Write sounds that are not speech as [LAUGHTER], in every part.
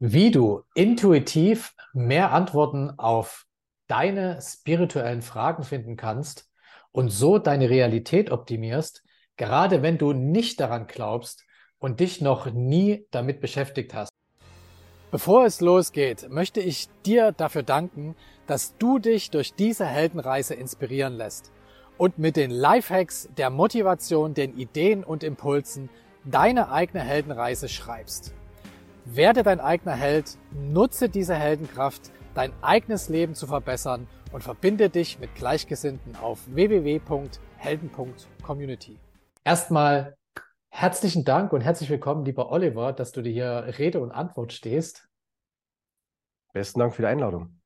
Wie du intuitiv mehr Antworten auf deine spirituellen Fragen finden kannst und so deine Realität optimierst, gerade wenn du nicht daran glaubst und dich noch nie damit beschäftigt hast. Bevor es losgeht, möchte ich dir dafür danken, dass du dich durch diese Heldenreise inspirieren lässt und mit den Lifehacks, der Motivation, den Ideen und Impulsen deine eigene Heldenreise schreibst. Werde dein eigener Held, nutze diese Heldenkraft, dein eigenes Leben zu verbessern und verbinde dich mit Gleichgesinnten auf www.helden.community. Erstmal herzlichen Dank und herzlich willkommen, lieber Oliver, dass du dir hier Rede und Antwort stehst. Besten Dank für die Einladung.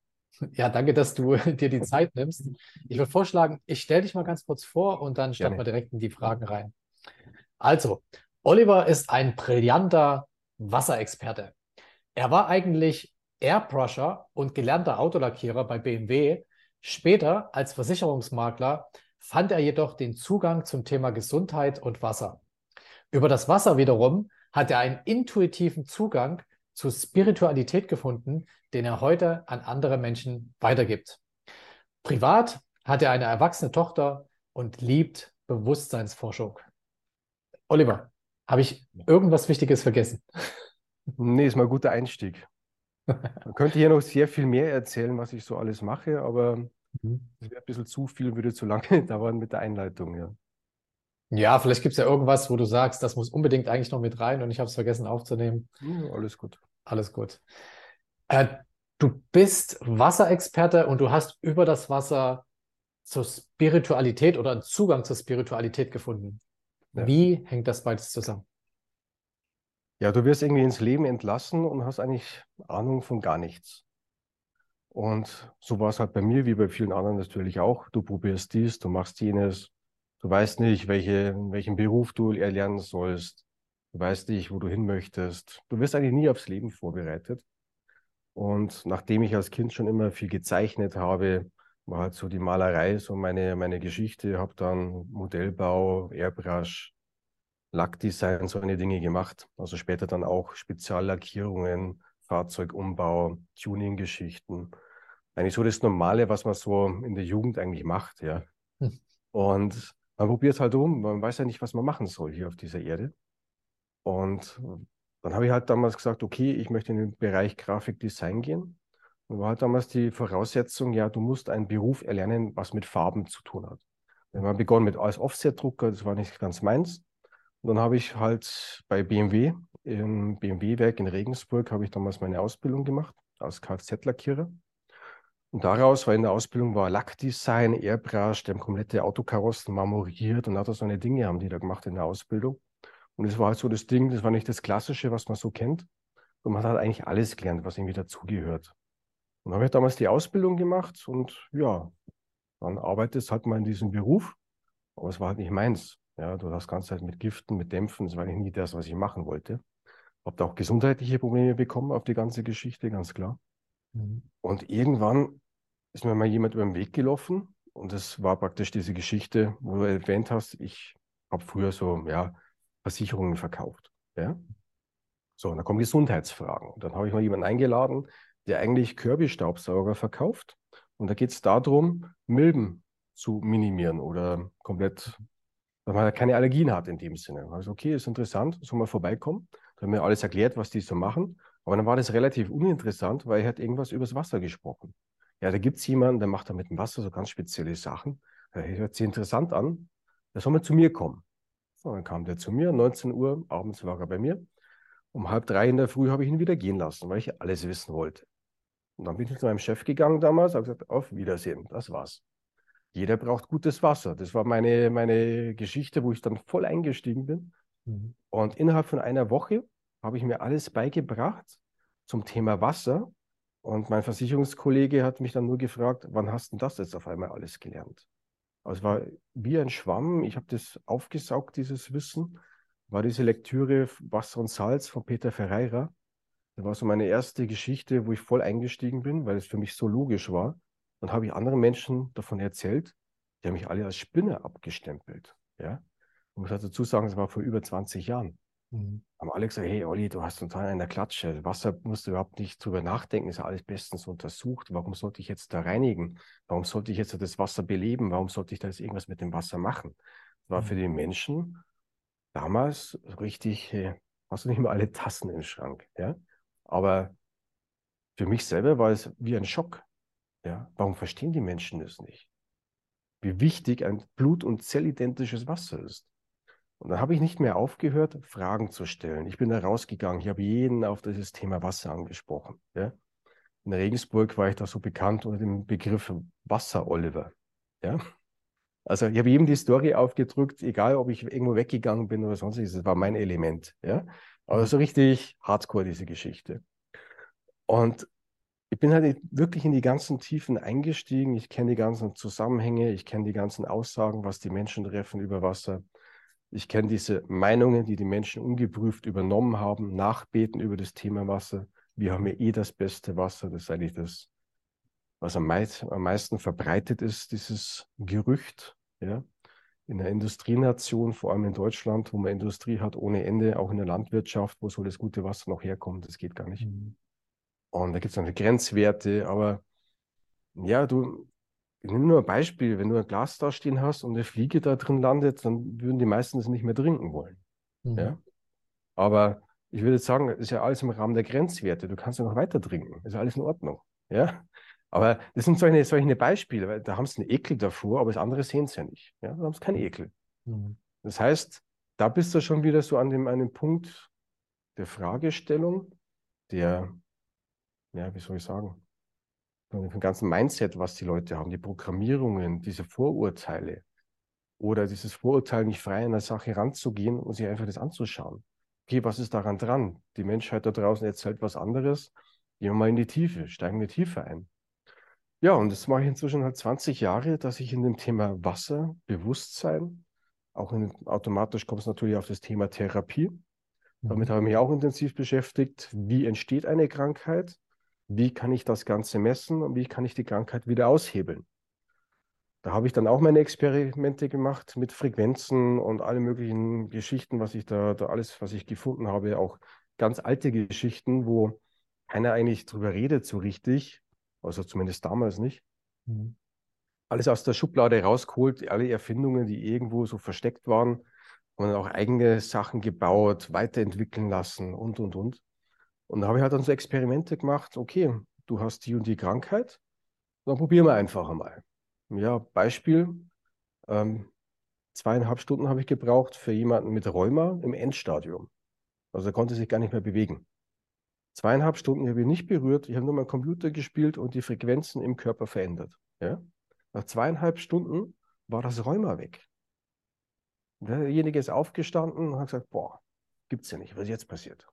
Ja, danke, dass du [LAUGHS] dir die Zeit nimmst. Ich würde vorschlagen, ich stelle dich mal ganz kurz vor und dann starten wir direkt in die Fragen rein. Also, Oliver ist ein brillanter Wasserexperte. Er war eigentlich Airbrusher und gelernter Autolackierer bei BMW. Später als Versicherungsmakler fand er jedoch den Zugang zum Thema Gesundheit und Wasser. Über das Wasser wiederum hat er einen intuitiven Zugang zu Spiritualität gefunden, den er heute an andere Menschen weitergibt. Privat hat er eine erwachsene Tochter und liebt Bewusstseinsforschung. Oliver, habe ich irgendwas Wichtiges vergessen? Nee, ist mal ein guter Einstieg. [LAUGHS] Man könnte hier noch sehr viel mehr erzählen, was ich so alles mache, aber mhm. das wäre ein bisschen zu viel und würde zu lange [LAUGHS] dauern mit der Einleitung, ja. Ja, vielleicht gibt es ja irgendwas, wo du sagst, das muss unbedingt eigentlich noch mit rein und ich habe es vergessen aufzunehmen. Ja, alles gut. Alles gut. Äh, du bist Wasserexperte und du hast über das Wasser zur Spiritualität oder einen Zugang zur Spiritualität gefunden. Ja. Wie hängt das beides zusammen? Ja, du wirst irgendwie ins Leben entlassen und hast eigentlich Ahnung von gar nichts. Und so war es halt bei mir, wie bei vielen anderen natürlich auch. Du probierst dies, du machst jenes. Du weißt nicht, welche, welchen Beruf du erlernen sollst. Du weißt nicht, wo du hin möchtest. Du wirst eigentlich nie aufs Leben vorbereitet. Und nachdem ich als Kind schon immer viel gezeichnet habe, war halt so die Malerei so meine, meine Geschichte, habe dann Modellbau, Airbrush, Lackdesign, so eine Dinge gemacht. Also später dann auch Speziallackierungen, Fahrzeugumbau, Tuning-Geschichten. Eigentlich so das Normale, was man so in der Jugend eigentlich macht, ja. Hm. Und man probiert halt um, man weiß ja nicht, was man machen soll hier auf dieser Erde. Und dann habe ich halt damals gesagt, okay, ich möchte in den Bereich Grafikdesign gehen. Und war halt damals die Voraussetzung, ja, du musst einen Beruf erlernen, was mit Farben zu tun hat. Wir haben begonnen mit als Offset-Drucker, das war nicht ganz meins. Und dann habe ich halt bei BMW, im BMW-Werk in Regensburg, habe ich damals meine Ausbildung gemacht als Kfz-Lackierer. Und daraus war in der Ausbildung war Lackdesign, Airbrush, die haben komplette Autokarossen marmoriert und lauter so eine Dinge haben die da gemacht in der Ausbildung. Und es war halt so das Ding, das war nicht das Klassische, was man so kennt. Und man hat eigentlich alles gelernt, was irgendwie dazugehört. Und dann habe ich damals die Ausbildung gemacht und ja, dann arbeitest halt mal in diesem Beruf. Aber es war halt nicht meins. Ja, du hast ganze Zeit mit Giften, mit Dämpfen. Das war eigentlich nie das, was ich machen wollte. Hab da auch gesundheitliche Probleme bekommen auf die ganze Geschichte, ganz klar. Mhm. Und irgendwann ist mir mal jemand über den Weg gelaufen. Und das war praktisch diese Geschichte, wo du erwähnt hast, ich habe früher so, ja, Versicherungen verkauft. Ja? So, und dann kommen Gesundheitsfragen. Und dann habe ich mal jemanden eingeladen, der eigentlich Kirby-Staubsauger verkauft. Und da geht es darum, Milben zu minimieren oder komplett, weil man keine Allergien hat in dem Sinne. Also, okay, ist interessant, soll mal vorbeikommen. Da haben mir alles erklärt, was die so machen. Aber dann war das relativ uninteressant, weil er hat irgendwas übers Wasser gesprochen. Ja, da gibt es jemanden, der macht da mit dem Wasser so ganz spezielle Sachen. Das hört sich interessant an. Da soll man zu mir kommen. So, dann kam der zu mir, 19 Uhr, abends war er bei mir. Um halb drei in der Früh habe ich ihn wieder gehen lassen, weil ich alles wissen wollte. Und dann bin ich zu meinem Chef gegangen damals, habe gesagt, auf Wiedersehen, das war's. Jeder braucht gutes Wasser. Das war meine, meine Geschichte, wo ich dann voll eingestiegen bin. Mhm. Und innerhalb von einer Woche habe ich mir alles beigebracht zum Thema Wasser. Und mein Versicherungskollege hat mich dann nur gefragt, wann hast du das jetzt auf einmal alles gelernt? Also es war wie ein Schwamm. Ich habe das aufgesaugt, dieses Wissen. War diese Lektüre Wasser und Salz von Peter Ferreira. Das war so meine erste Geschichte, wo ich voll eingestiegen bin, weil es für mich so logisch war. Dann habe ich anderen Menschen davon erzählt. Die haben mich alle als Spinner abgestempelt. Ja? Und ich muss dazu sagen, es war vor über 20 Jahren. Mhm. Haben alle gesagt, hey Olli, du hast total eine Klatsche. Wasser musst du überhaupt nicht drüber nachdenken, ist ja alles bestens untersucht. Warum sollte ich jetzt da reinigen? Warum sollte ich jetzt das Wasser beleben? Warum sollte ich da jetzt irgendwas mit dem Wasser machen? Das war für mhm. die Menschen damals richtig, hey, hast du nicht mal alle Tassen im Schrank. Ja? Aber für mich selber war es wie ein Schock. Ja? Warum verstehen die Menschen das nicht? Wie wichtig ein blut- und zellidentisches Wasser ist. Und dann habe ich nicht mehr aufgehört, Fragen zu stellen. Ich bin da rausgegangen. Ich habe jeden auf dieses Thema Wasser angesprochen. Ja? In Regensburg war ich da so bekannt unter dem Begriff Wasser-Oliver. Ja? Also ich habe jedem die Story aufgedrückt, egal ob ich irgendwo weggegangen bin oder sonstiges, das war mein Element. Ja? Aber so richtig hardcore, diese Geschichte. Und ich bin halt wirklich in die ganzen Tiefen eingestiegen. Ich kenne die ganzen Zusammenhänge, ich kenne die ganzen Aussagen, was die Menschen treffen über Wasser. Ich kenne diese Meinungen, die die Menschen ungeprüft übernommen haben, nachbeten über das Thema Wasser. Wir haben ja eh das beste Wasser. Das ist eigentlich das, was am, meist, am meisten verbreitet ist, dieses Gerücht. Ja? In der Industrienation, vor allem in Deutschland, wo man Industrie hat ohne Ende, auch in der Landwirtschaft, wo soll das gute Wasser noch herkommen? Das geht gar nicht. Mhm. Und da gibt es dann Grenzwerte, aber ja, du, ich nehme nur ein Beispiel, wenn du ein Glas da stehen hast und eine Fliege da drin landet, dann würden die meisten es nicht mehr trinken wollen. Mhm. Ja? Aber ich würde sagen, das ist ja alles im Rahmen der Grenzwerte. Du kannst ja noch weiter trinken. Ist ja alles in Ordnung. Ja? Aber das sind solche, solche Beispiele, weil da haben sie einen Ekel davor, aber das andere sehen sie ja nicht. Ja? Da haben sie keinen Ekel. Mhm. Das heißt, da bist du schon wieder so an dem, dem Punkt der Fragestellung, der, ja, wie soll ich sagen, vom ganzen Mindset, was die Leute haben, die Programmierungen, diese Vorurteile oder dieses Vorurteil, nicht frei an der Sache ranzugehen und sich einfach das anzuschauen. Okay, was ist daran dran? Die Menschheit da draußen erzählt was anderes. Gehen wir mal in die Tiefe, steigen wir tiefer ein. Ja, und das mache ich inzwischen halt 20 Jahre, dass ich in dem Thema Wasser, Bewusstsein, auch in, automatisch kommt es natürlich auf das Thema Therapie. Damit mhm. habe ich mich auch intensiv beschäftigt. Wie entsteht eine Krankheit? Wie kann ich das Ganze messen und wie kann ich die Krankheit wieder aushebeln. Da habe ich dann auch meine Experimente gemacht mit Frequenzen und alle möglichen Geschichten, was ich da, da alles, was ich gefunden habe, auch ganz alte Geschichten, wo keiner eigentlich drüber redet so richtig, also zumindest damals nicht. Mhm. Alles aus der Schublade rausgeholt, alle Erfindungen, die irgendwo so versteckt waren, und auch eigene Sachen gebaut, weiterentwickeln lassen und, und, und. Und da habe ich halt dann so Experimente gemacht, okay, du hast die und die Krankheit, dann probieren wir einfach einmal. Ja, Beispiel, ähm, zweieinhalb Stunden habe ich gebraucht für jemanden mit Rheuma im Endstadium. Also er konnte sich gar nicht mehr bewegen. Zweieinhalb Stunden habe ich nicht berührt, ich habe nur meinen Computer gespielt und die Frequenzen im Körper verändert. Ja? Nach zweieinhalb Stunden war das Rheuma weg. Derjenige ist aufgestanden und hat gesagt, boah, gibt's ja nicht, was ist jetzt passiert?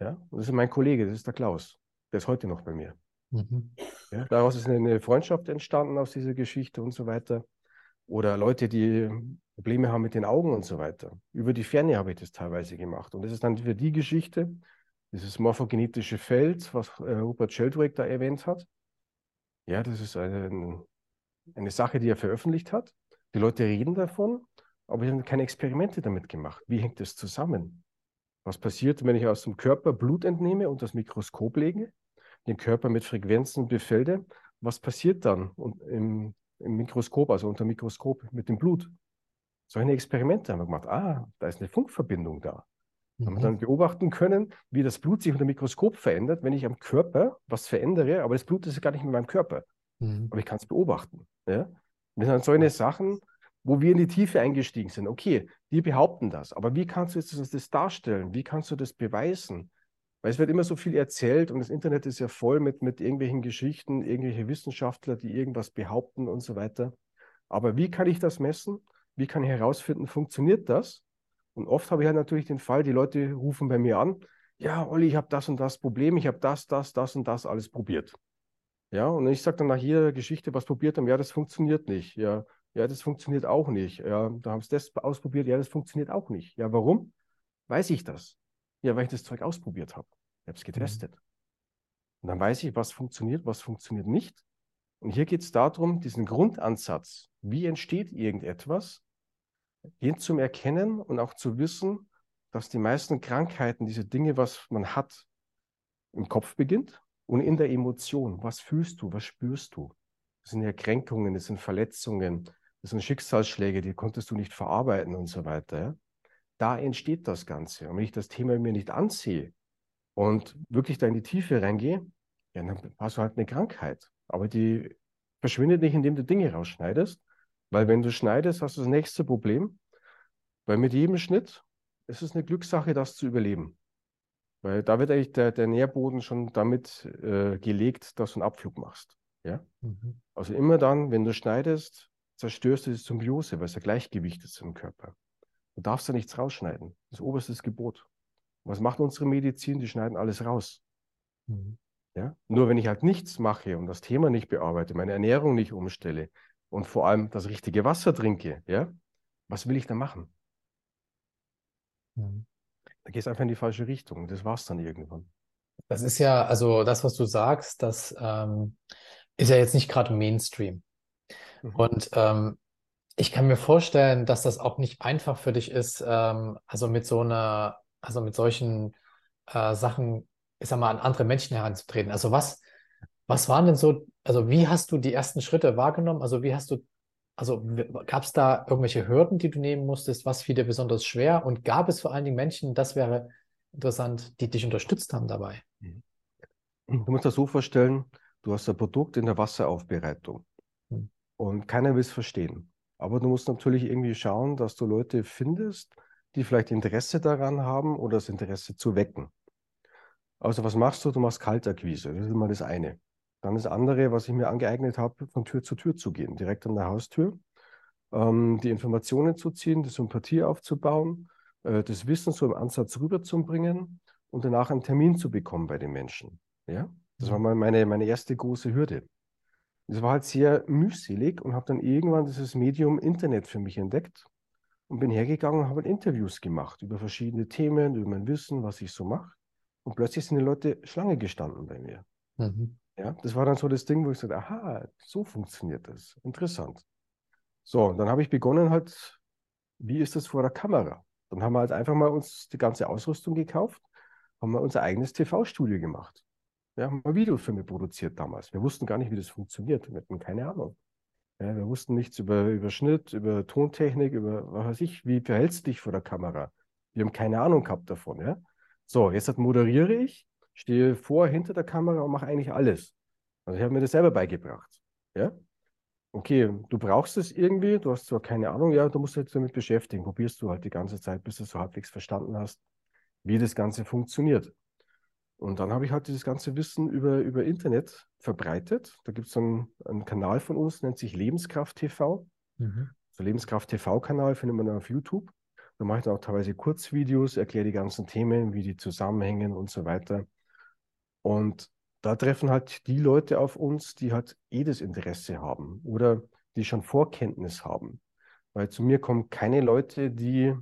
Ja, das ist mein Kollege, das ist der Klaus. Der ist heute noch bei mir. Mhm. Ja, daraus ist eine Freundschaft entstanden aus dieser Geschichte und so weiter. Oder Leute, die Probleme haben mit den Augen und so weiter. Über die Ferne habe ich das teilweise gemacht. Und das ist dann für die Geschichte, dieses morphogenetische Feld, was äh, Rupert Sheldrake da erwähnt hat. Ja, das ist eine, eine Sache, die er veröffentlicht hat. Die Leute reden davon, aber sie haben keine Experimente damit gemacht. Wie hängt das zusammen? Was passiert, wenn ich aus dem Körper Blut entnehme und das Mikroskop lege, den Körper mit Frequenzen befelde? Was passiert dann im, im Mikroskop, also unter Mikroskop mit dem Blut? Solche Experimente haben wir gemacht. Ah, da ist eine Funkverbindung da. Mhm. Haben wir dann beobachten können, wie das Blut sich unter dem Mikroskop verändert, wenn ich am Körper was verändere, aber das Blut ist ja gar nicht mit meinem Körper. Mhm. Aber ich kann es beobachten. Ja? Das sind solche Sachen, wo wir in die Tiefe eingestiegen sind. Okay, die behaupten das, aber wie kannst du jetzt das darstellen? Wie kannst du das beweisen? Weil es wird immer so viel erzählt und das Internet ist ja voll mit, mit irgendwelchen Geschichten, irgendwelche Wissenschaftler, die irgendwas behaupten und so weiter. Aber wie kann ich das messen? Wie kann ich herausfinden, funktioniert das? Und oft habe ich halt natürlich den Fall, die Leute rufen bei mir an, ja, Olli, ich habe das und das Problem, ich habe das, das, das und das alles probiert. Ja, und ich sage dann nach jeder Geschichte, was probiert haben, ja, das funktioniert nicht. Ja, ja, das funktioniert auch nicht. Ja, da haben sie das ausprobiert. Ja, das funktioniert auch nicht. Ja, warum? Weiß ich das? Ja, weil ich das Zeug ausprobiert habe. Ich habe es getestet. Mhm. Und dann weiß ich, was funktioniert, was funktioniert nicht. Und hier geht es darum, diesen Grundansatz, wie entsteht irgendetwas, hin zum Erkennen und auch zu wissen, dass die meisten Krankheiten, diese Dinge, was man hat, im Kopf beginnt und in der Emotion. Was fühlst du? Was spürst du? Das sind ja Kränkungen, das sind Verletzungen, das sind Schicksalsschläge, die konntest du nicht verarbeiten und so weiter. Da entsteht das Ganze. Und wenn ich das Thema mir nicht ansehe und wirklich da in die Tiefe reingehe, ja, dann hast du halt eine Krankheit. Aber die verschwindet nicht, indem du Dinge rausschneidest, weil wenn du schneidest, hast du das nächste Problem, weil mit jedem Schnitt ist es eine Glückssache, das zu überleben. Weil da wird eigentlich der, der Nährboden schon damit äh, gelegt, dass du einen Abflug machst. Ja? Mhm. Also immer dann, wenn du schneidest, zerstörst du die Symbiose, weil es ja Gleichgewicht ist im Körper. Du darfst da nichts rausschneiden. Das ist oberstes Gebot. Was macht unsere Medizin? Die schneiden alles raus. Mhm. Ja? Nur wenn ich halt nichts mache und das Thema nicht bearbeite, meine Ernährung nicht umstelle und vor allem das richtige Wasser trinke, ja, was will ich da machen? Mhm. Da geht es einfach in die falsche Richtung. Das war es dann irgendwann. Das ist ja, also das, was du sagst, das ähm, ist ja jetzt nicht gerade Mainstream. Mhm. Und ähm, ich kann mir vorstellen, dass das auch nicht einfach für dich ist, ähm, also mit so einer, also mit solchen äh, Sachen, ich sag mal, an andere Menschen heranzutreten. Also was, was waren denn so, also wie hast du die ersten Schritte wahrgenommen? Also wie hast du, also gab es da irgendwelche Hürden, die du nehmen musstest? Was fiel dir besonders schwer? Und gab es vor allen Dingen Menschen, das wäre interessant, die dich unterstützt haben dabei? Mhm. Du musst das so vorstellen, du hast ein Produkt in der Wasseraufbereitung hm. und keiner will es verstehen. Aber du musst natürlich irgendwie schauen, dass du Leute findest, die vielleicht Interesse daran haben oder das Interesse zu wecken. Also was machst du? Du machst Kaltakquise. Das ist immer das eine. Dann das andere, was ich mir angeeignet habe, von Tür zu Tür zu gehen, direkt an der Haustür, ähm, die Informationen zu ziehen, die Sympathie aufzubauen, äh, das Wissen so im Ansatz rüberzubringen und danach einen Termin zu bekommen bei den Menschen. Ja? Das war mal meine, meine erste große Hürde. Das war halt sehr mühselig und habe dann irgendwann dieses Medium Internet für mich entdeckt und bin hergegangen und habe halt Interviews gemacht über verschiedene Themen, über mein Wissen, was ich so mache. Und plötzlich sind die Leute Schlange gestanden bei mir. Mhm. Ja, das war dann so das Ding, wo ich sagte, aha, so funktioniert das. Interessant. So, und dann habe ich begonnen halt, wie ist das vor der Kamera? Dann haben wir halt einfach mal uns die ganze Ausrüstung gekauft, haben wir unser eigenes TV-Studio gemacht. Wir haben mal Videofilme produziert damals. Wir wussten gar nicht, wie das funktioniert. Wir hatten keine Ahnung. Ja, wir wussten nichts über, über Schnitt, über Tontechnik, über was weiß ich, wie verhältst du dich vor der Kamera. Wir haben keine Ahnung gehabt davon. Ja? So, jetzt moderiere ich, stehe vor, hinter der Kamera und mache eigentlich alles. Also ich habe mir das selber beigebracht. Ja? Okay, du brauchst es irgendwie, du hast zwar keine Ahnung, ja, du musst dich damit beschäftigen. Probierst du halt die ganze Zeit, bis du so halbwegs verstanden hast, wie das Ganze funktioniert. Und dann habe ich halt dieses ganze Wissen über, über Internet verbreitet. Da gibt es einen, einen Kanal von uns, nennt sich Lebenskraft TV. Mhm. So Lebenskraft TV-Kanal findet man auf YouTube. Da mache ich dann auch teilweise Kurzvideos, erkläre die ganzen Themen, wie die zusammenhängen und so weiter. Und da treffen halt die Leute auf uns, die halt eh das Interesse haben oder die schon Vorkenntnis haben. Weil zu mir kommen keine Leute, die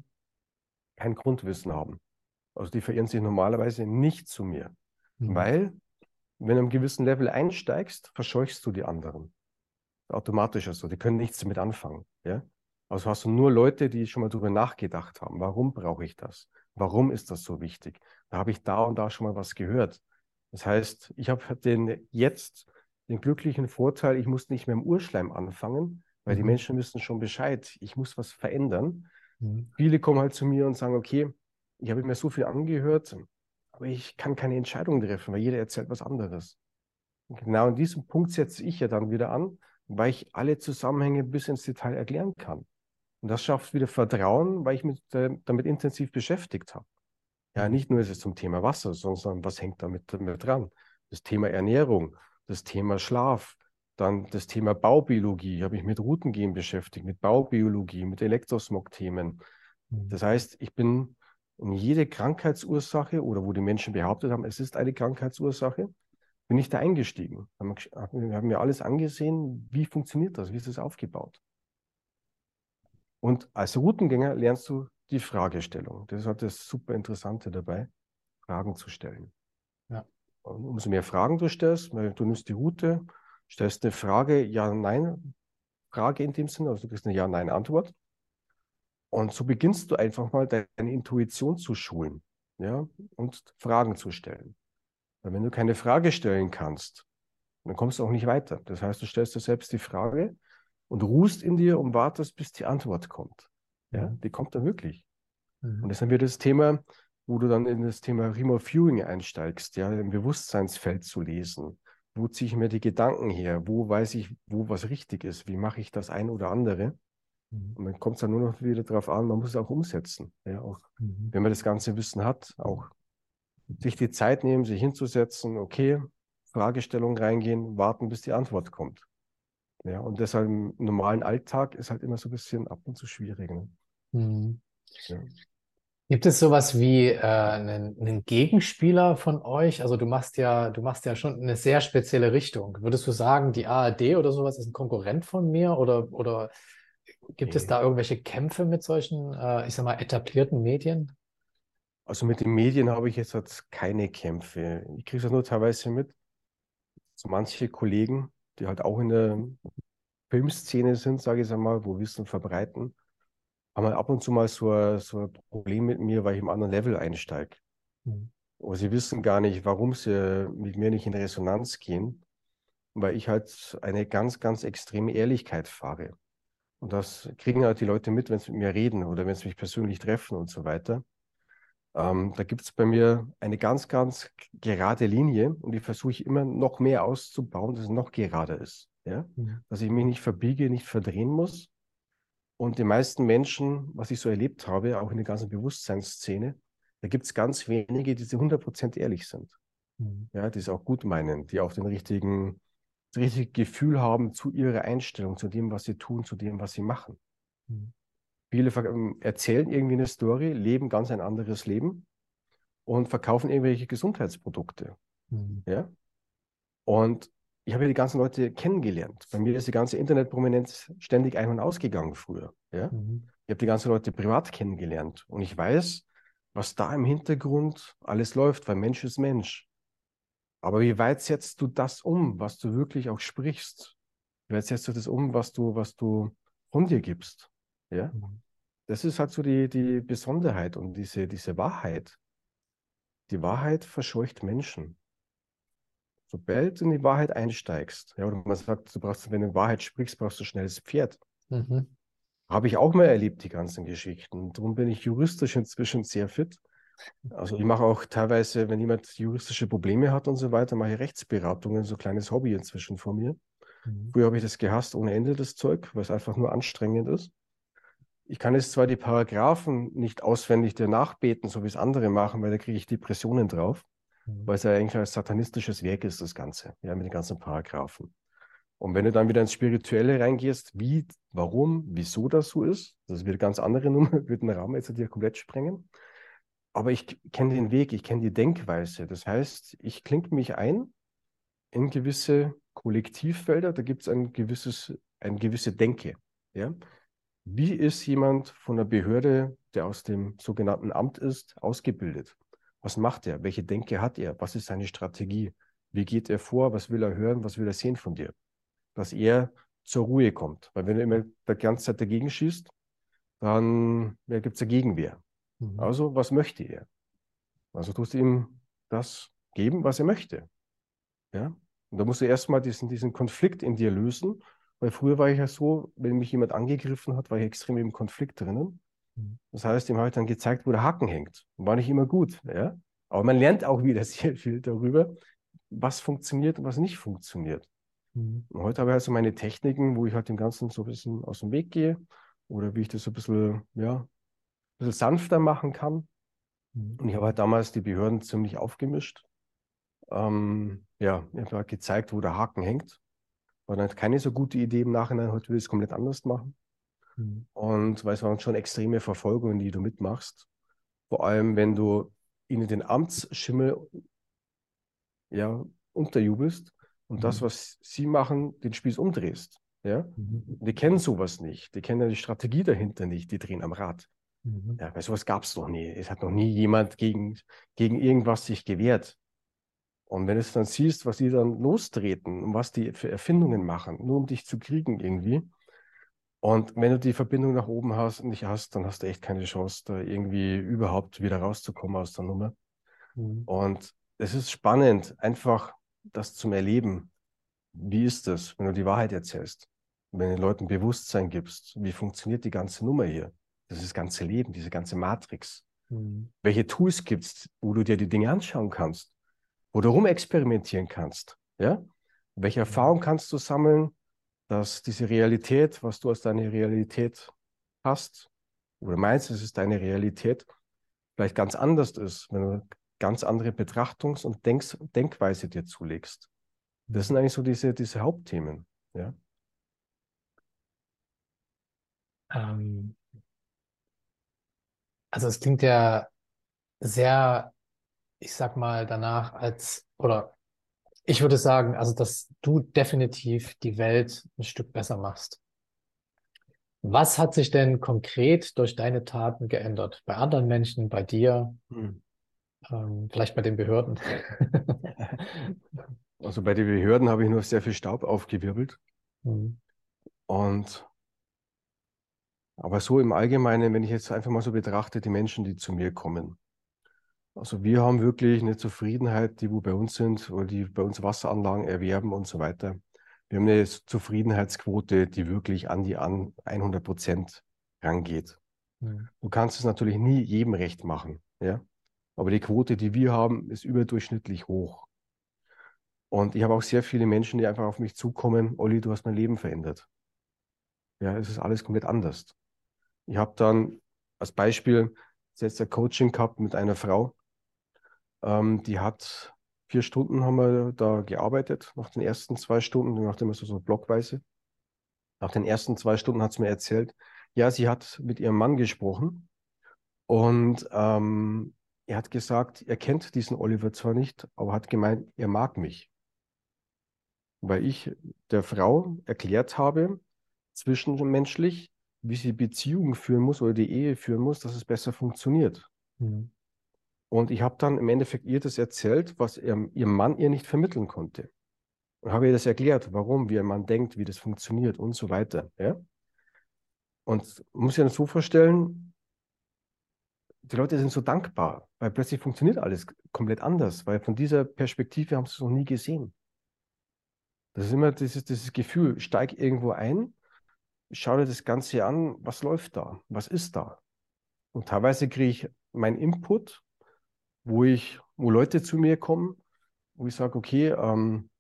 kein Grundwissen haben. Also die verirren sich normalerweise nicht zu mir. Mhm. Weil, wenn du einem gewissen Level einsteigst, verscheuchst du die anderen. Automatisch also, die können nichts damit anfangen. Ja? Also hast du nur Leute, die schon mal darüber nachgedacht haben. Warum brauche ich das? Warum ist das so wichtig? Da habe ich da und da schon mal was gehört. Das heißt, ich habe den jetzt den glücklichen Vorteil, ich muss nicht mehr im Urschleim anfangen, weil mhm. die Menschen wissen schon Bescheid. Ich muss was verändern. Mhm. Viele kommen halt zu mir und sagen, okay, ich habe mir so viel angehört, aber ich kann keine Entscheidung treffen, weil jeder erzählt was anderes. Und genau an diesem Punkt setze ich ja dann wieder an, weil ich alle Zusammenhänge bis ins Detail erklären kann. Und das schafft wieder Vertrauen, weil ich mich damit intensiv beschäftigt habe. Ja, nicht nur ist es zum Thema Wasser, sondern was hängt damit, damit dran? Das Thema Ernährung, das Thema Schlaf, dann das Thema Baubiologie, habe ich mit Routengehen beschäftigt, mit Baubiologie, mit Elektrosmog-Themen. Mhm. Das heißt, ich bin in jede Krankheitsursache oder wo die Menschen behauptet haben, es ist eine Krankheitsursache, bin ich da eingestiegen. Wir haben mir alles angesehen, wie funktioniert das, wie ist das aufgebaut. Und als Routengänger lernst du die Fragestellung. Das ist halt das super Interessante dabei, Fragen zu stellen. Ja. Und umso mehr Fragen du stellst, weil du nimmst die Route, stellst eine Frage, Ja, Nein, Frage in dem Sinne, also du kriegst eine Ja-Nein-Antwort. Und so beginnst du einfach mal deine Intuition zu schulen, ja, und Fragen zu stellen. Weil wenn du keine Frage stellen kannst, dann kommst du auch nicht weiter. Das heißt, du stellst dir selbst die Frage und ruhst in dir und wartest, bis die Antwort kommt. Ja, die kommt dann wirklich. Mhm. Und das ist dann wieder das Thema, wo du dann in das Thema Remote Viewing einsteigst, ja, im Bewusstseinsfeld zu lesen. Wo ziehe ich mir die Gedanken her? Wo weiß ich, wo was richtig ist? Wie mache ich das ein oder andere? Mhm. Und dann kommt es dann nur noch wieder darauf an, man muss es auch umsetzen. Ja, auch mhm. wenn man das ganze Wissen hat, auch sich die Zeit nehmen, sich hinzusetzen, okay, Fragestellung reingehen, warten, bis die Antwort kommt. Ja, und deshalb im normalen Alltag ist halt immer so ein bisschen ab und zu schwierig. Ne? Mhm. Ja. Gibt es sowas wie äh, einen, einen, Gegenspieler von euch? Also du machst ja, du machst ja schon eine sehr spezielle Richtung. Würdest du sagen, die ARD oder sowas ist ein Konkurrent von mir? Oder, oder gibt es da irgendwelche Kämpfe mit solchen, äh, ich sag mal, etablierten Medien? Also mit den Medien habe ich jetzt halt keine Kämpfe. Ich kriege es nur teilweise mit. So manche Kollegen, die halt auch in der Filmszene sind, sage ich einmal, wo Wissen verbreiten, haben halt ab und zu mal so ein, so ein Problem mit mir, weil ich im anderen Level einsteige. Mhm. Aber sie wissen gar nicht, warum sie mit mir nicht in Resonanz gehen, weil ich halt eine ganz, ganz extreme Ehrlichkeit fahre. Und das kriegen halt die Leute mit, wenn sie mit mir reden oder wenn sie mich persönlich treffen und so weiter. Ähm, da gibt es bei mir eine ganz, ganz gerade Linie und die versuche ich immer noch mehr auszubauen, dass es noch gerader ist. Ja? Mhm. Dass ich mich nicht verbiege, nicht verdrehen muss, und die meisten Menschen, was ich so erlebt habe, auch in der ganzen Bewusstseinsszene, da gibt es ganz wenige, die 100% ehrlich sind. Mhm. Ja, die es auch gut meinen, die auch den richtigen, das richtige Gefühl haben zu ihrer Einstellung, zu dem, was sie tun, zu dem, was sie machen. Mhm. Viele ähm, erzählen irgendwie eine Story, leben ganz ein anderes Leben und verkaufen irgendwelche Gesundheitsprodukte. Mhm. Ja? Und ich habe ja die ganzen Leute kennengelernt. Bei mir ist die ganze Internetprominenz ständig ein- und ausgegangen früher. Ja? Mhm. Ich habe die ganzen Leute privat kennengelernt und ich weiß, was da im Hintergrund alles läuft, weil Mensch ist Mensch. Aber wie weit setzt du das um, was du wirklich auch sprichst? Wie weit setzt du das um, was du, was du von dir gibst? Ja? Mhm. Das ist halt so die, die Besonderheit und diese, diese Wahrheit. Die Wahrheit verscheucht Menschen. Sobald du in die Wahrheit einsteigst, ja, oder man sagt, du brauchst, wenn du in Wahrheit sprichst, brauchst du schnelles Pferd. Mhm. Habe ich auch mal erlebt, die ganzen Geschichten. Darum bin ich juristisch inzwischen sehr fit. Also ich mache auch teilweise, wenn jemand juristische Probleme hat und so weiter, mache ich Rechtsberatungen, so ein kleines Hobby inzwischen von mir. Mhm. Früher habe ich das gehasst ohne Ende, das Zeug, weil es einfach nur anstrengend ist. Ich kann jetzt zwar die Paragraphen nicht auswendig dir nachbeten, so wie es andere machen, weil da kriege ich Depressionen drauf. Mhm. weil es ja eigentlich ein satanistisches Werk ist, das Ganze, ja, mit den ganzen Paragraphen. Und wenn du dann wieder ins Spirituelle reingehst, wie, warum, wieso das so ist, das wird eine ganz andere [LAUGHS] Nummer, wird den Rahmen jetzt dir komplett sprengen. Aber ich kenne den Weg, ich kenne die Denkweise. Das heißt, ich klinge mich ein in gewisse Kollektivfelder, da gibt es ein gewisses, eine gewisse Denke. Ja? Wie ist jemand von der Behörde, der aus dem sogenannten Amt ist, ausgebildet? Was macht er? Welche Denke hat er? Was ist seine Strategie? Wie geht er vor? Was will er hören? Was will er sehen von dir? Dass er zur Ruhe kommt. Weil wenn du immer die ganze Zeit dagegen schießt, dann ja, gibt es eine Gegenwehr. Mhm. Also, was möchte er? Also tust du ihm das geben, was er möchte. Ja? Und da musst du erstmal diesen, diesen Konflikt in dir lösen, weil früher war ich ja so, wenn mich jemand angegriffen hat, war ich extrem im Konflikt drinnen. Das heißt, ihm habe ich dann gezeigt, wo der Haken hängt. War nicht immer gut. Ja? Aber man lernt auch wieder [LAUGHS] sehr viel darüber, was funktioniert und was nicht funktioniert. Mhm. Und heute habe ich also meine Techniken, wo ich halt dem Ganzen so ein bisschen aus dem Weg gehe oder wie ich das so ein bisschen, ja, bisschen sanfter machen kann. Mhm. Und ich habe halt damals die Behörden ziemlich aufgemischt. Ähm, ja, ich habe halt gezeigt, wo der Haken hängt. War dann keine so gute Idee im Nachhinein. Heute will ich es komplett anders machen. Mhm. Und weil es waren schon extreme Verfolgungen, die du mitmachst. Vor allem, wenn du ihnen den Amtsschimmel ja, unterjubelst und mhm. das, was sie machen, den Spieß umdrehst. Ja? Mhm. Die kennen sowas nicht. Die kennen ja die Strategie dahinter nicht. Die drehen am Rad. Mhm. Ja, weil sowas gab es noch nie. Es hat noch nie jemand gegen, gegen irgendwas sich gewehrt. Und wenn du es dann siehst, was die dann lostreten und was die für Erfindungen machen, nur um dich zu kriegen irgendwie, Und wenn du die Verbindung nach oben hast, nicht hast, dann hast du echt keine Chance, da irgendwie überhaupt wieder rauszukommen aus der Nummer. Mhm. Und es ist spannend, einfach das zum Erleben. Wie ist das, wenn du die Wahrheit erzählst? Wenn du den Leuten Bewusstsein gibst, wie funktioniert die ganze Nummer hier? Das ist das ganze Leben, diese ganze Matrix. Mhm. Welche Tools gibt es, wo du dir die Dinge anschauen kannst, wo du rumexperimentieren kannst? Ja? Welche mhm. Erfahrung kannst du sammeln, dass diese Realität, was du als deine Realität hast, oder meinst, es ist deine Realität, vielleicht ganz anders ist, wenn du ganz andere Betrachtungs- und Denk Denkweise dir zulegst. Das sind eigentlich so diese, diese Hauptthemen. Ja? Ähm, also es klingt ja sehr, ich sag mal, danach als, oder ich würde sagen, also dass du definitiv die Welt ein Stück besser machst. Was hat sich denn konkret durch deine Taten geändert? Bei anderen Menschen, bei dir, hm. ähm, vielleicht bei den Behörden? [LAUGHS] also bei den Behörden habe ich nur sehr viel Staub aufgewirbelt. Hm. Und aber so im Allgemeinen, wenn ich jetzt einfach mal so betrachte, die Menschen, die zu mir kommen. Also wir haben wirklich eine Zufriedenheit, die wo bei uns sind, oder die bei uns Wasseranlagen erwerben und so weiter. Wir haben eine Zufriedenheitsquote, die wirklich an die an 100 Prozent rangeht. Mhm. Du kannst es natürlich nie jedem recht machen, ja. Aber die Quote, die wir haben, ist überdurchschnittlich hoch. Und ich habe auch sehr viele Menschen, die einfach auf mich zukommen, Olli, du hast mein Leben verändert. Ja, es ist alles komplett anders. Ich habe dann als Beispiel jetzt ein Coaching gehabt mit einer Frau, ähm, die hat vier Stunden haben wir da gearbeitet, nach den ersten zwei Stunden, nachdem so, so blockweise. Nach den ersten zwei Stunden hat sie mir erzählt, ja, sie hat mit ihrem Mann gesprochen und ähm, er hat gesagt, er kennt diesen Oliver zwar nicht, aber hat gemeint, er mag mich. Weil ich der Frau erklärt habe, zwischenmenschlich, wie sie Beziehungen führen muss oder die Ehe führen muss, dass es besser funktioniert. Mhm. Und ich habe dann im Endeffekt ihr das erzählt, was ihr, ihr Mann ihr nicht vermitteln konnte. Und habe ihr das erklärt, warum, wie ihr Mann denkt, wie das funktioniert und so weiter. Ja? Und muss ich dann so vorstellen, die Leute sind so dankbar, weil plötzlich funktioniert alles komplett anders, weil von dieser Perspektive haben sie es noch nie gesehen. Das ist immer dieses, dieses Gefühl, steig irgendwo ein schau dir das Ganze an, was läuft da, was ist da. Und teilweise kriege ich meinen Input, wo ich, wo Leute zu mir kommen, wo ich sage, okay, ähm,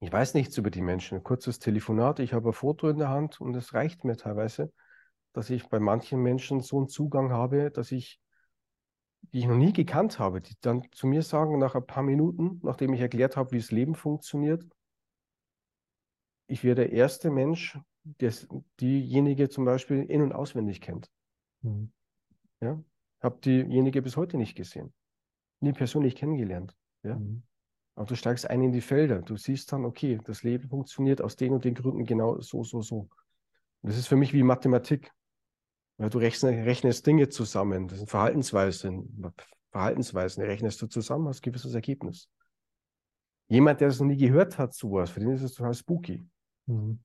ich weiß nichts über die Menschen. Kurzes Telefonat, ich habe ein Foto in der Hand und es reicht mir teilweise, dass ich bei manchen Menschen so einen Zugang habe, dass ich, die ich noch nie gekannt habe, die dann zu mir sagen, nach ein paar Minuten, nachdem ich erklärt habe, wie das Leben funktioniert, ich wäre der erste Mensch, das, diejenige zum Beispiel in- und auswendig kennt. Mhm. Ja? Habe diejenige bis heute nicht gesehen. Nie persönlich kennengelernt. Ja? Mhm. Aber du steigst ein in die Felder. Du siehst dann, okay, das Leben funktioniert aus den und den Gründen genau so, so, so. Und das ist für mich wie Mathematik. Ja, du rechnest, rechnest Dinge zusammen. Das sind Verhaltensweisen. Verhaltensweisen rechnest du zusammen, hast ein gewisses Ergebnis. Jemand, der das noch nie gehört hat, sowas, für den ist es total spooky. Mhm.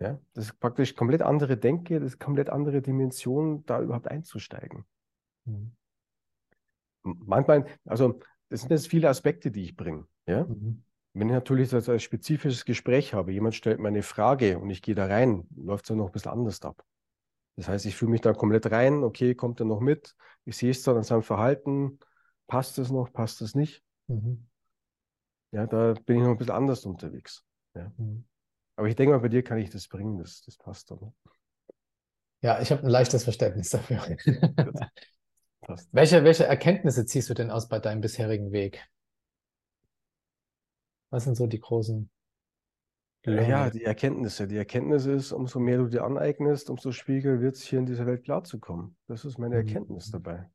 Ja, das ist praktisch komplett andere Denke, das ist komplett andere Dimension, da überhaupt einzusteigen. Mhm. Manchmal, also das sind jetzt viele Aspekte, die ich bringe. Ja? Mhm. Wenn ich natürlich das als spezifisches Gespräch habe, jemand stellt mir eine Frage und ich gehe da rein, läuft es dann noch ein bisschen anders ab. Das heißt, ich fühle mich da komplett rein, okay, kommt er noch mit, ich sehe es dann an seinem Verhalten, passt es noch, passt es nicht. Mhm. Ja, da bin ich noch ein bisschen anders unterwegs. Ja. Mhm. Aber ich denke mal, bei dir kann ich das bringen, das, das passt doch. Ne? Ja, ich habe ein leichtes Verständnis dafür. [LAUGHS] welche, welche Erkenntnisse ziehst du denn aus bei deinem bisherigen Weg? Was sind so die großen Learning? Ja, die Erkenntnisse. Die Erkenntnis ist, umso mehr du dir aneignest, umso schwieriger wird es hier in dieser Welt klarzukommen. Das ist meine mhm. Erkenntnis dabei.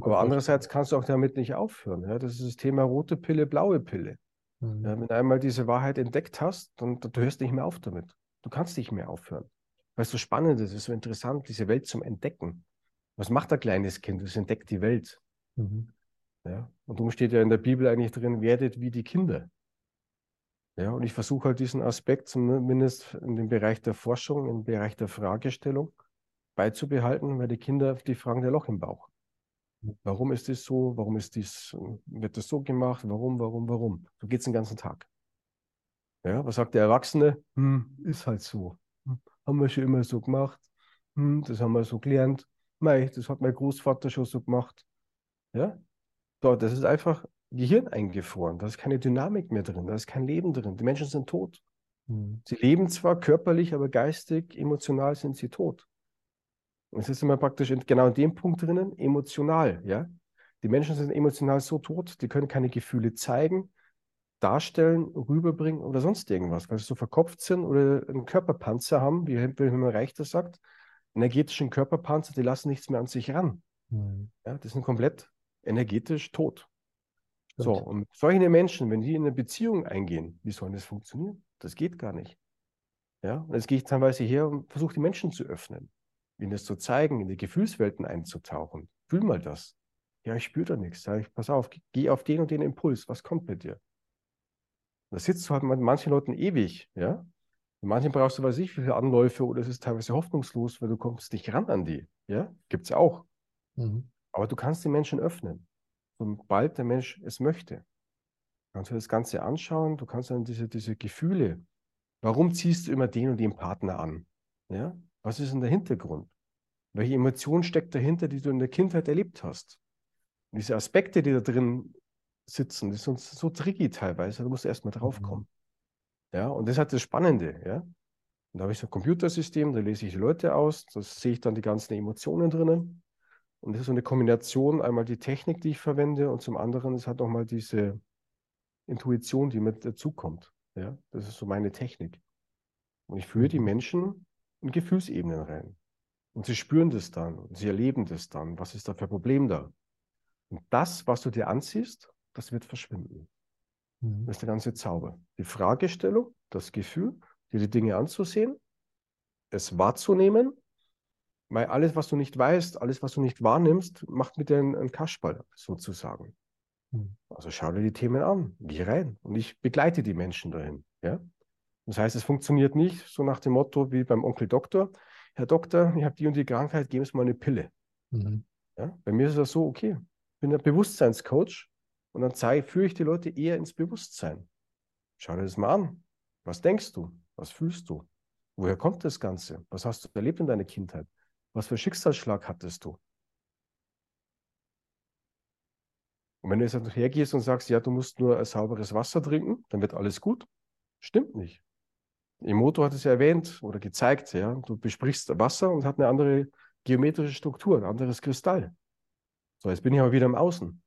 Aber andererseits kannst du auch damit nicht aufhören. Ja? Das ist das Thema rote Pille, blaue Pille. Mhm. Ja, wenn du einmal diese Wahrheit entdeckt hast, dann, dann du hörst nicht mehr auf damit. Du kannst nicht mehr aufhören. Weil es so spannend ist, es ist so interessant, diese Welt zum Entdecken. Was macht ein kleines Kind? Es entdeckt die Welt. Mhm. Ja? Und darum steht ja in der Bibel eigentlich drin, werdet wie die Kinder. Ja, und ich versuche halt diesen Aspekt zumindest in dem Bereich der Forschung, im Bereich der Fragestellung beizubehalten, weil die Kinder, die fragen der Loch im Bauch. Warum ist das so? Warum ist dies, wird das so gemacht? Warum, warum, warum? So geht es den ganzen Tag. Ja, was sagt der Erwachsene? Hm, ist halt so. Hm, haben wir schon immer so gemacht. Hm, das haben wir so gelernt. Mei, das hat mein Großvater schon so gemacht. Ja, so, das ist einfach Gehirn eingefroren. Da ist keine Dynamik mehr drin. Da ist kein Leben drin. Die Menschen sind tot. Mhm. Sie leben zwar körperlich, aber geistig, emotional sind sie tot. Es ist immer praktisch genau in dem Punkt drinnen, emotional. Ja? Die Menschen sind emotional so tot, die können keine Gefühle zeigen, darstellen, rüberbringen oder sonst irgendwas, weil sie so verkopft sind oder einen Körperpanzer haben, wie Wilhelm Reich das sagt, energetischen Körperpanzer, die lassen nichts mehr an sich ran. Mhm. Ja, die sind komplett energetisch tot. So, und solche Menschen, wenn die in eine Beziehung eingehen, wie soll das funktionieren? Das geht gar nicht. Ja, und jetzt gehe ich teilweise her und versuche die Menschen zu öffnen, ihnen das zu zeigen, in die Gefühlswelten einzutauchen. Fühl mal das. Ja, ich spüre da nichts. Sag ich, pass auf, geh auf den und den Impuls. Was kommt bei dir? Da sitzt du halt mit manchen Leuten ewig, ja. Und manchen brauchst du, weiß ich, wie viele Anläufe oder es ist teilweise hoffnungslos, weil du kommst nicht ran an die. Ja, gibt's ja auch. Mhm. Aber du kannst die Menschen öffnen sobald der Mensch es möchte. Kannst du das Ganze anschauen, du kannst dann diese, diese Gefühle, warum ziehst du immer den und den Partner an? Ja? Was ist denn der Hintergrund? Welche Emotion steckt dahinter, die du in der Kindheit erlebt hast? Und diese Aspekte, die da drin sitzen, die sind so tricky teilweise, da musst du erstmal drauf kommen. Mhm. Ja, und das hat das Spannende, ja. Und da habe ich so ein Computersystem, da lese ich die Leute aus, da sehe ich dann die ganzen Emotionen drinnen. Und das ist so eine Kombination, einmal die Technik, die ich verwende, und zum anderen ist halt nochmal diese Intuition, die mit dazukommt. Ja, das ist so meine Technik. Und ich führe die mhm. Menschen in Gefühlsebenen rein. Und sie spüren das dann und sie erleben das dann. Was ist da für ein Problem da? Und das, was du dir anziehst, das wird verschwinden. Mhm. Das ist der ganze Zauber. Die Fragestellung, das Gefühl, dir die Dinge anzusehen, es wahrzunehmen weil alles, was du nicht weißt, alles, was du nicht wahrnimmst, macht mit dir einen Kasperl sozusagen. Mhm. Also schau dir die Themen an, geh rein und ich begleite die Menschen dahin. Ja? Das heißt, es funktioniert nicht so nach dem Motto wie beim Onkel Doktor. Herr Doktor, ich habe die und die Krankheit, geben Sie mal eine Pille. Mhm. Ja? Bei mir ist das so, okay, ich bin der Bewusstseinscoach und dann zeige, führe ich die Leute eher ins Bewusstsein. Schau dir das mal an. Was denkst du? Was fühlst du? Woher kommt das Ganze? Was hast du erlebt in deiner Kindheit? Was für Schicksalsschlag hattest du? Und wenn du jetzt hergehst und sagst, ja, du musst nur sauberes Wasser trinken, dann wird alles gut. Stimmt nicht. Emoto hat es ja erwähnt oder gezeigt, ja, du besprichst Wasser und hat eine andere geometrische Struktur, ein anderes Kristall. So, jetzt bin ich aber wieder im Außen.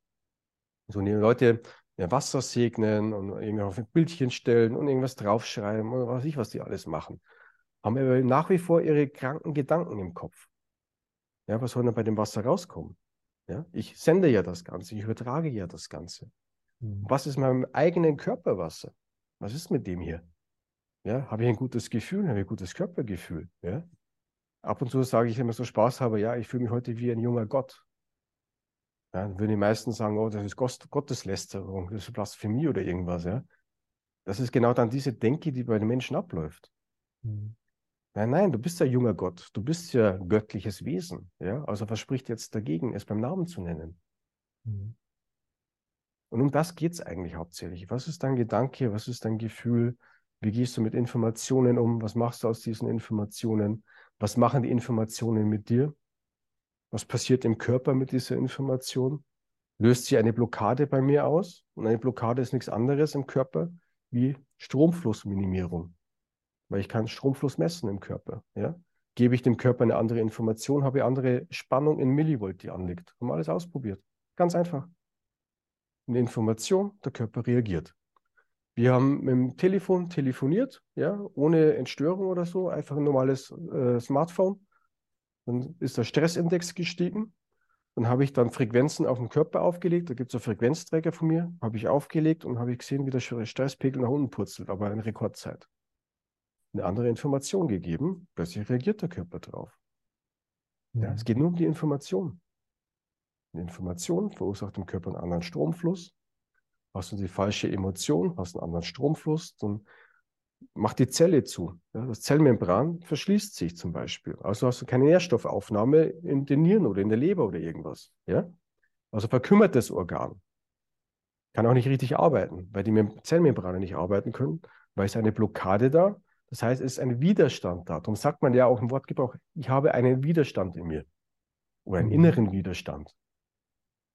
So, die Leute ja, Wasser segnen und irgendwie auf ein Bildchen stellen und irgendwas draufschreiben oder was weiß ich, was die alles machen. Haben aber nach wie vor ihre kranken Gedanken im Kopf. Ja, was soll denn bei dem Wasser rauskommen? Ja, ich sende ja das Ganze, ich übertrage ja das Ganze. Mhm. Was ist meinem eigenen Körperwasser? Was ist mit dem hier? Ja, habe ich ein gutes Gefühl, habe ich ein gutes Körpergefühl? Ja? Ab und zu sage ich immer so Spaß habe, ja, ich fühle mich heute wie ein junger Gott. Ja, dann würden die meisten sagen, oh, das ist Gotteslästerung, das ist Blasphemie oder irgendwas, ja. Das ist genau dann diese Denke, die bei den Menschen abläuft. Mhm. Nein, nein, du bist ja junger Gott, du bist ja göttliches Wesen. Ja? Also was spricht jetzt dagegen, es beim Namen zu nennen? Mhm. Und um das geht es eigentlich hauptsächlich. Was ist dein Gedanke, was ist dein Gefühl? Wie gehst du mit Informationen um? Was machst du aus diesen Informationen? Was machen die Informationen mit dir? Was passiert im Körper mit dieser Information? Löst sie eine Blockade bei mir aus? Und eine Blockade ist nichts anderes im Körper wie Stromflussminimierung weil ich kann Stromfluss messen im Körper. Ja? Gebe ich dem Körper eine andere Information, habe ich andere Spannung in Millivolt, die anliegt. Haben alles ausprobiert. Ganz einfach. Eine Information, der Körper reagiert. Wir haben mit dem Telefon telefoniert, ja, ohne Entstörung oder so, einfach ein normales äh, Smartphone. Dann ist der Stressindex gestiegen. Dann habe ich dann Frequenzen auf den Körper aufgelegt. Da gibt es so Frequenzträger von mir, habe ich aufgelegt und habe ich gesehen, wie der Stresspegel nach unten purzelt, aber in Rekordzeit eine andere Information gegeben, plötzlich reagiert der Körper drauf. Ja. ja, es geht nur um die Information. Eine Information verursacht im Körper einen anderen Stromfluss, Hast du die falsche Emotion, hast einen anderen Stromfluss, dann macht die Zelle zu. Ja, das Zellmembran verschließt sich zum Beispiel. Also hast du keine Nährstoffaufnahme in den Nieren oder in der Leber oder irgendwas. Ja? Also verkümmert das Organ. Kann auch nicht richtig arbeiten, weil die Zellmembrane nicht arbeiten können, weil es eine Blockade da. Das heißt, es ist ein Widerstand da. Darum sagt man ja auch im Wortgebrauch, ich habe einen Widerstand in mir oder einen mhm. inneren Widerstand.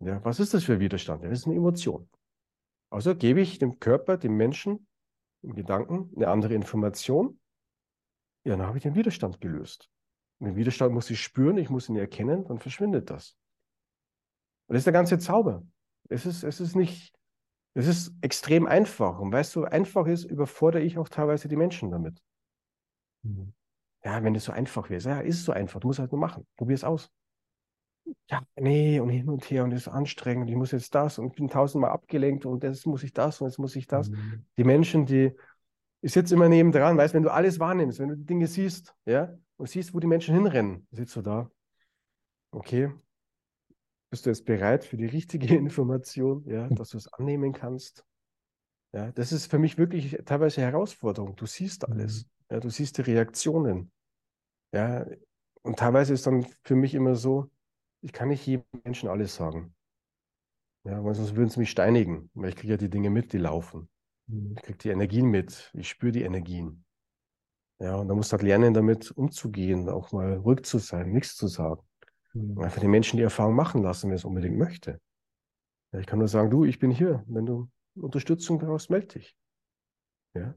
Ja, was ist das für Widerstand? Das ist eine Emotion. Also gebe ich dem Körper, dem Menschen, im Gedanken eine andere Information, ja, dann habe ich den Widerstand gelöst. Und den Widerstand muss ich spüren, ich muss ihn erkennen, dann verschwindet das. Und das ist der ganze Zauber. Es ist, es ist nicht, es ist extrem einfach. Und weißt du, einfach ist, überfordere ich auch teilweise die Menschen damit. Mhm. Ja, wenn es so einfach wäre. Ja, ist so einfach. Du musst halt nur machen. Probier es aus. Ja, nee, und hin und her und es ist anstrengend. Ich muss jetzt das und ich bin tausendmal abgelenkt und jetzt muss ich das und jetzt muss ich das. Mhm. Die Menschen, die, ich sitze immer nebendran, weißt, wenn du alles wahrnimmst, wenn du die Dinge siehst, ja, und siehst, wo die Menschen hinrennen, sitzt du da. Okay, bist du jetzt bereit für die richtige [LAUGHS] Information, ja, dass du es annehmen kannst? Ja, das ist für mich wirklich teilweise Herausforderung. Du siehst alles. Mhm. Ja, du siehst die Reaktionen. Ja, und teilweise ist dann für mich immer so, ich kann nicht jedem Menschen alles sagen. Ja, weil sonst würden sie mich steinigen, weil ich kriege ja die Dinge mit, die laufen. Mhm. Ich kriege die Energien mit, ich spüre die Energien. Ja, und da musst du halt lernen, damit umzugehen, auch mal ruhig zu sein, nichts zu sagen. Mhm. Einfach die Menschen die Erfahrung machen lassen, wenn es unbedingt möchte. Ja, ich kann nur sagen, du, ich bin hier. Wenn du Unterstützung brauchst, melde dich. Ja.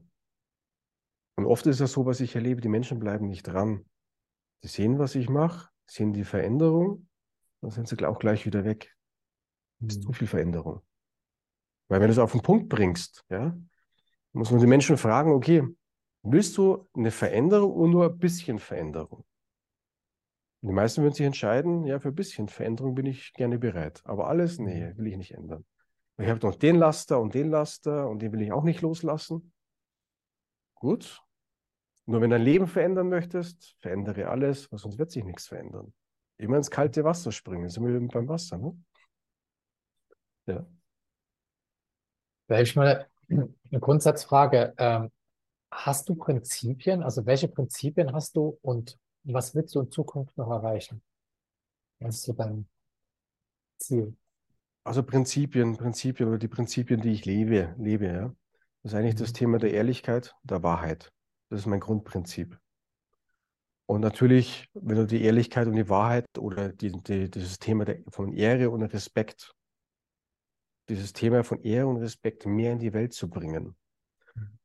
Und oft ist es so, was ich erlebe, die Menschen bleiben nicht dran. Sie sehen, was ich mache, sehen die Veränderung, dann sind sie auch gleich wieder weg. Das ist zu mhm. viel Veränderung. Weil wenn du es auf den Punkt bringst, ja, muss man die Menschen fragen, okay, willst du eine Veränderung oder nur ein bisschen Veränderung? Die meisten würden sich entscheiden, ja, für ein bisschen Veränderung bin ich gerne bereit. Aber alles, nee, mhm. will ich nicht ändern. Ich habe noch den Laster und den Laster und den will ich auch nicht loslassen. Gut. Nur wenn du dein Leben verändern möchtest, verändere alles, weil sonst wird sich nichts verändern. Immer ins kalte Wasser springen, sind wir beim Wasser, ne? Ja. Welch mal eine Grundsatzfrage. Ähm, hast du Prinzipien? Also welche Prinzipien hast du und was willst du in Zukunft noch erreichen? Was ist so dein Ziel? Also Prinzipien, Prinzipien oder die Prinzipien, die ich lebe, lebe, ja. Das ist eigentlich mhm. das Thema der Ehrlichkeit, der Wahrheit. Das ist mein Grundprinzip. Und natürlich, wenn du die Ehrlichkeit und die Wahrheit oder die, die, dieses Thema der, von Ehre und Respekt, dieses Thema von Ehre und Respekt mehr in die Welt zu bringen,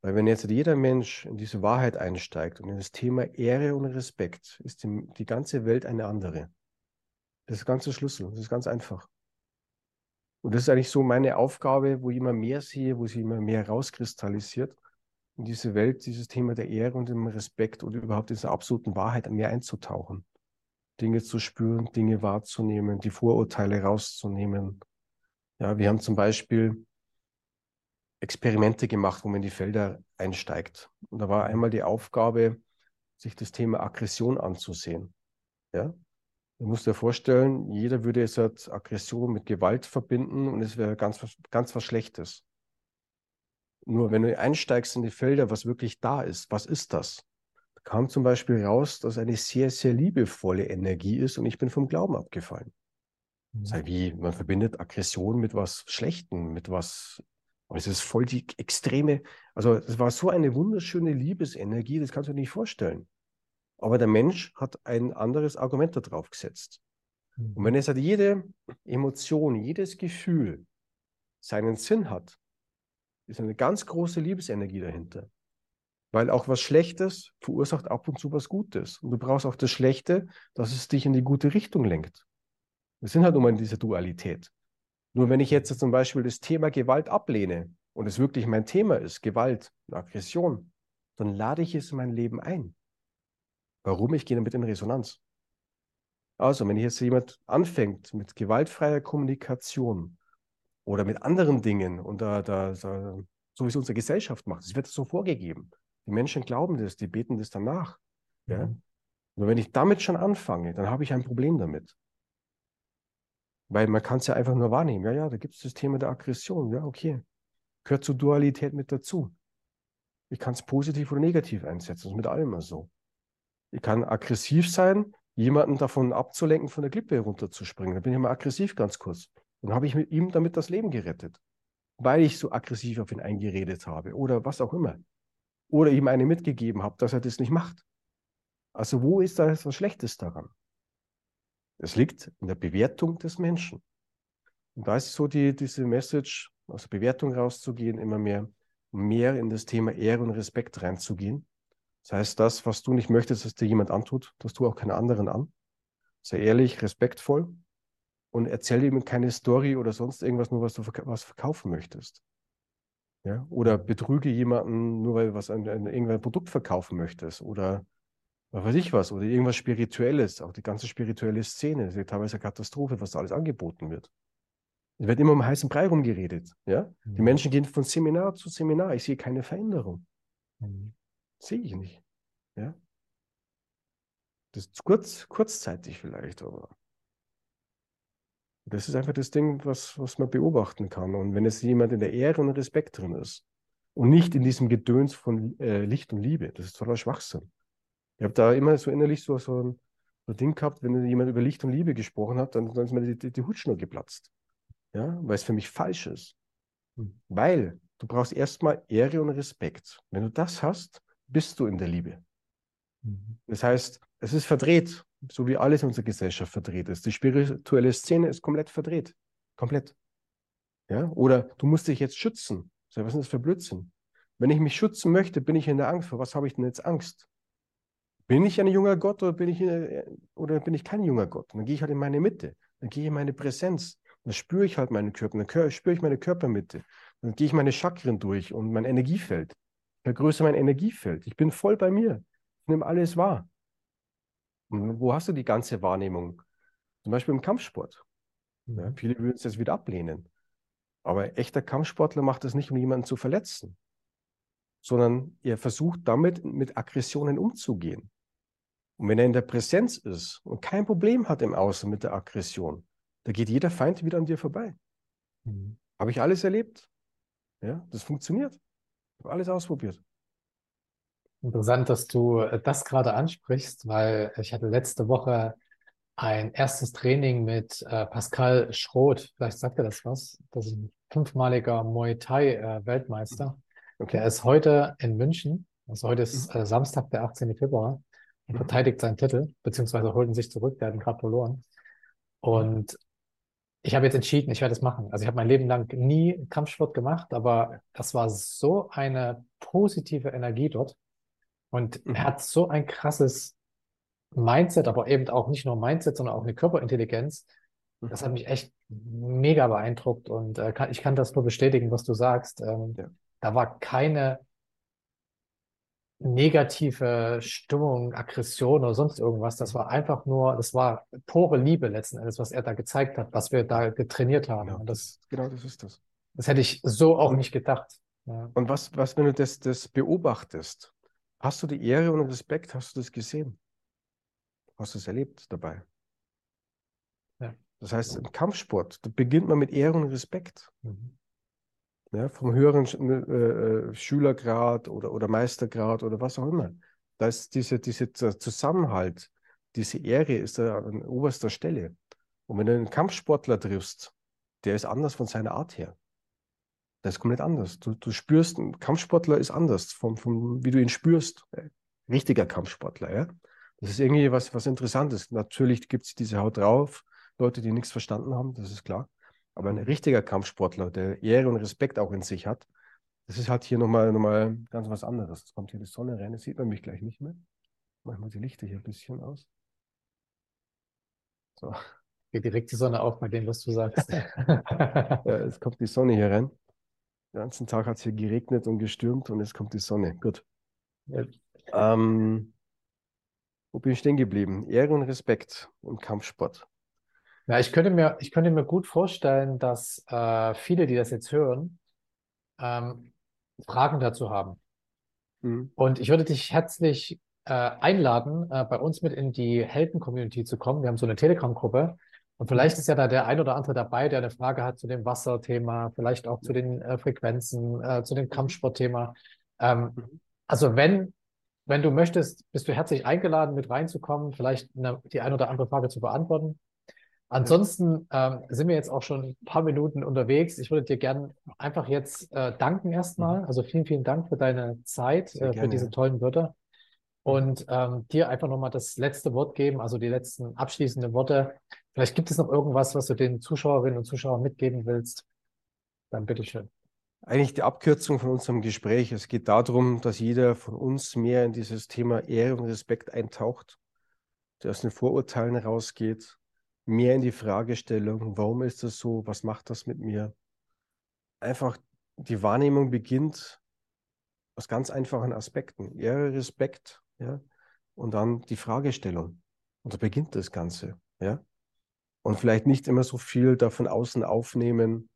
weil wenn jetzt jeder Mensch in diese Wahrheit einsteigt und in das Thema Ehre und Respekt, ist die, die ganze Welt eine andere. Das ist der ganze Schlüssel. Das ist ganz einfach. Und das ist eigentlich so meine Aufgabe, wo ich immer mehr sehe, wo sich immer mehr rauskristallisiert, in diese Welt, dieses Thema der Ehre und dem Respekt und überhaupt dieser absoluten Wahrheit mehr einzutauchen. Dinge zu spüren, Dinge wahrzunehmen, die Vorurteile rauszunehmen. Ja, wir haben zum Beispiel Experimente gemacht, wo man in die Felder einsteigt. Und da war einmal die Aufgabe, sich das Thema Aggression anzusehen. Ja? Du musst dir vorstellen, jeder würde jetzt halt Aggression mit Gewalt verbinden und es wäre ganz, ganz was Schlechtes. Nur wenn du einsteigst in die Felder, was wirklich da ist, was ist das? Da kam zum Beispiel raus, dass eine sehr, sehr liebevolle Energie ist und ich bin vom Glauben abgefallen. Mhm. Sei wie, man verbindet Aggression mit was Schlechtem, mit was aber es ist voll die extreme, also es war so eine wunderschöne Liebesenergie, das kannst du dir nicht vorstellen. Aber der Mensch hat ein anderes Argument darauf gesetzt. Und wenn es halt jede Emotion, jedes Gefühl seinen Sinn hat, ist eine ganz große Liebesenergie dahinter. Weil auch was Schlechtes verursacht ab und zu was Gutes. Und du brauchst auch das Schlechte, dass es dich in die gute Richtung lenkt. Wir sind halt immer in dieser Dualität. Nur wenn ich jetzt zum Beispiel das Thema Gewalt ablehne und es wirklich mein Thema ist, Gewalt, Aggression, dann lade ich es in mein Leben ein. Warum? Ich gehe damit in Resonanz. Also, wenn jetzt jemand anfängt mit gewaltfreier Kommunikation oder mit anderen Dingen und da, da, da so wie es unsere Gesellschaft macht, es wird so vorgegeben. Die Menschen glauben das, die beten das danach. Ja? Mhm. Nur wenn ich damit schon anfange, dann habe ich ein Problem damit. Weil man kann es ja einfach nur wahrnehmen. Ja, ja, da gibt es das Thema der Aggression. Ja, okay. Gehört zur Dualität mit dazu. Ich kann es positiv oder negativ einsetzen. Das ist mit allem immer so. Ich kann aggressiv sein, jemanden davon abzulenken, von der Klippe runterzuspringen. Da bin ich mal aggressiv ganz kurz. Dann habe ich mit ihm damit das Leben gerettet, weil ich so aggressiv auf ihn eingeredet habe oder was auch immer. Oder ihm eine mitgegeben habe, dass er das nicht macht. Also wo ist da etwas Schlechtes daran? Es liegt in der Bewertung des Menschen. Und da ist so die, diese Message, aus der Bewertung rauszugehen, immer mehr, mehr in das Thema Ehre und Respekt reinzugehen das heißt, das, was du nicht möchtest, dass dir jemand antut, das tu auch keine anderen an. Sei ehrlich, respektvoll und erzähl ihm keine Story oder sonst irgendwas, nur was du was verkaufen möchtest. Ja? Oder betrüge jemanden, nur weil du was ein, ein, irgendein Produkt verkaufen möchtest. Oder was weiß ich was. Oder irgendwas Spirituelles. Auch die ganze spirituelle Szene ist ja teilweise eine Katastrophe, was da alles angeboten wird. Es wird immer um heißen Brei rumgeredet. Ja? Mhm. Die Menschen gehen von Seminar zu Seminar. Ich sehe keine Veränderung. Mhm. Sehe ich nicht. Ja? Das ist kurz, kurzzeitig vielleicht, aber das ist einfach das Ding, was, was man beobachten kann. Und wenn es jemand in der Ehre und Respekt drin ist und nicht in diesem Gedöns von äh, Licht und Liebe, das ist totaler Schwachsinn. Ich habe da immer so innerlich so, so, ein, so Ding gehabt, wenn jemand über Licht und Liebe gesprochen hat, dann, dann ist mir die, die, die Hutschnur geplatzt. Ja, weil es für mich falsch ist. Hm. Weil du brauchst erstmal Ehre und Respekt. Wenn du das hast, bist du in der Liebe. Mhm. Das heißt, es ist verdreht, so wie alles in unserer Gesellschaft verdreht ist. Die spirituelle Szene ist komplett verdreht. Komplett. Ja? Oder du musst dich jetzt schützen. Was ist das für Blödsinn? Wenn ich mich schützen möchte, bin ich in der Angst. Vor was habe ich denn jetzt Angst? Bin ich ein junger Gott oder bin ich, oder bin ich kein junger Gott? Dann gehe ich halt in meine Mitte. Dann gehe ich in meine Präsenz. Dann spüre ich halt meinen Körper. Dann spüre ich meine Körpermitte. Dann gehe ich meine Chakren durch und mein Energiefeld vergrößere mein Energiefeld. Ich bin voll bei mir. Ich nehme alles wahr. Und wo hast du die ganze Wahrnehmung? Zum Beispiel im Kampfsport. Ja, mhm. viele würden es jetzt wieder ablehnen. Aber echter Kampfsportler macht es nicht, um jemanden zu verletzen, sondern er versucht damit mit Aggressionen umzugehen. Und wenn er in der Präsenz ist und kein Problem hat im Außen mit der Aggression, da geht jeder Feind wieder an dir vorbei. Mhm. Habe ich alles erlebt? Ja, das funktioniert habe alles ausprobiert. Interessant, dass du äh, das gerade ansprichst, weil ich hatte letzte Woche ein erstes Training mit äh, Pascal Schroth. Vielleicht sagt er das was. Das ist ein fünfmaliger Muay Thai äh, Weltmeister. Okay. Der ist heute in München. Also heute ist mhm. äh, Samstag, der 18. Februar. Er mhm. verteidigt seinen Titel, beziehungsweise holt ihn sich zurück. Der hat ihn gerade verloren. Und ich habe jetzt entschieden, ich werde es machen. Also ich habe mein Leben lang nie Kampfsport gemacht, aber das war so eine positive Energie dort. Und mhm. er hat so ein krasses Mindset, aber eben auch nicht nur Mindset, sondern auch eine Körperintelligenz. Mhm. Das hat mich echt mega beeindruckt und äh, kann, ich kann das nur bestätigen, was du sagst. Ähm, ja. Da war keine negative Stimmung, Aggression oder sonst irgendwas. Das war einfach nur, das war pure Liebe letzten Endes, was er da gezeigt hat, was wir da getrainiert haben. Genau, das, genau, das ist das. Das hätte ich so auch und, nicht gedacht. Ja. Und was, was, wenn du das, das beobachtest, hast du die Ehre und Respekt, hast du das gesehen? Hast du es erlebt dabei? Ja. Das heißt, im Kampfsport, da beginnt man mit Ehre und Respekt. Mhm ja, vom höheren äh, äh, Schülergrad oder, oder Meistergrad oder was auch immer. Da ist diese, diese Zusammenhalt, diese Ehre ist da an oberster Stelle. Und wenn du einen Kampfsportler triffst, der ist anders von seiner Art her. Das ist komplett anders. Du, du spürst, ein Kampfsportler ist anders, vom, vom, wie du ihn spürst. Richtiger Kampfsportler, ja. Das ist irgendwie was, was Interessantes. Natürlich gibt es diese Haut drauf, Leute, die nichts verstanden haben, das ist klar. Aber ein richtiger Kampfsportler, der Ehre und Respekt auch in sich hat, das ist halt hier nochmal noch mal ganz was anderes. Jetzt kommt hier die Sonne rein, jetzt sieht man mich gleich nicht mehr. Manchmal die Lichter hier ein bisschen aus. So. Geht direkt die Sonne auf bei dem, was du sagst. [LAUGHS] ja, jetzt kommt die Sonne hier rein. Den ganzen Tag hat es hier geregnet und gestürmt und jetzt kommt die Sonne. Gut. Ja. Ähm, wo bin ich stehen geblieben? Ehre und Respekt im Kampfsport. Ja, ich könnte mir, ich könnte mir gut vorstellen, dass äh, viele, die das jetzt hören, ähm, Fragen dazu haben. Mhm. Und ich würde dich herzlich äh, einladen, äh, bei uns mit in die Helden-Community zu kommen. Wir haben so eine Telegram-Gruppe Und vielleicht ist ja da der ein oder andere dabei, der eine Frage hat zu dem Wasserthema, vielleicht auch zu den äh, Frequenzen, äh, zu dem Kampfsportthema. Ähm, mhm. also wenn, wenn du möchtest, bist du herzlich eingeladen, mit reinzukommen, vielleicht eine, die ein oder andere Frage zu beantworten. Ansonsten ähm, sind wir jetzt auch schon ein paar Minuten unterwegs. Ich würde dir gerne einfach jetzt äh, danken erstmal. Mhm. Also vielen, vielen Dank für deine Zeit, äh, für diese tollen Wörter. Und ähm, dir einfach nochmal das letzte Wort geben, also die letzten abschließenden Worte. Vielleicht gibt es noch irgendwas, was du den Zuschauerinnen und Zuschauern mitgeben willst. Dann bitteschön. Eigentlich die Abkürzung von unserem Gespräch. Es geht darum, dass jeder von uns mehr in dieses Thema Ehre und Respekt eintaucht, der aus den Vorurteilen rausgeht, mehr in die Fragestellung, warum ist das so, was macht das mit mir? Einfach die Wahrnehmung beginnt aus ganz einfachen Aspekten. Ehre, Respekt, ja, und dann die Fragestellung. Und da beginnt das Ganze, ja. Und vielleicht nicht immer so viel davon außen aufnehmen,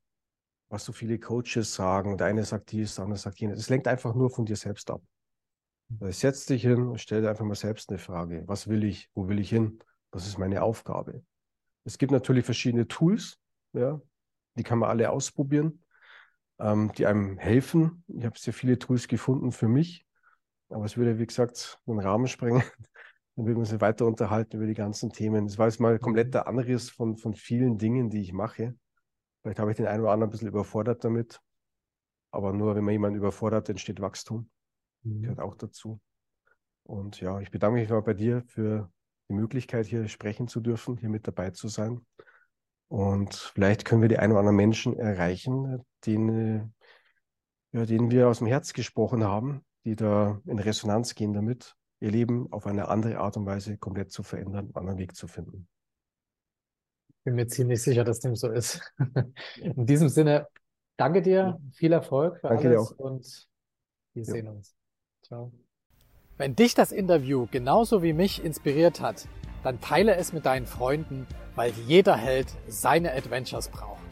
was so viele Coaches sagen. Der eine sagt dies, der andere sagt jenes. Es lenkt einfach nur von dir selbst ab. Setz dich hin und stell dir einfach mal selbst eine Frage. Was will ich? Wo will ich hin? Was ist meine Aufgabe? Es gibt natürlich verschiedene Tools, ja, die kann man alle ausprobieren, ähm, die einem helfen. Ich habe sehr viele Tools gefunden für mich, aber es würde, wie gesagt, den Rahmen sprengen. Dann würden wir uns weiter unterhalten über die ganzen Themen. Es war jetzt mal komplett der Anriss von, von vielen Dingen, die ich mache. Vielleicht habe ich den einen oder anderen ein bisschen überfordert damit. Aber nur wenn man jemanden überfordert, entsteht Wachstum. Mhm. Gehört auch dazu. Und ja, ich bedanke mich mal bei dir für die Möglichkeit, hier sprechen zu dürfen, hier mit dabei zu sein. Und vielleicht können wir die ein oder anderen Menschen erreichen, denen, ja, denen wir aus dem Herz gesprochen haben, die da in Resonanz gehen damit, ihr Leben auf eine andere Art und Weise komplett zu verändern, einen anderen Weg zu finden. Bin mir ziemlich sicher, dass dem so ist. In diesem Sinne, danke dir, viel Erfolg für danke alles und wir ja. sehen uns. Ciao. Wenn dich das Interview genauso wie mich inspiriert hat, dann teile es mit deinen Freunden, weil jeder Held seine Adventures braucht.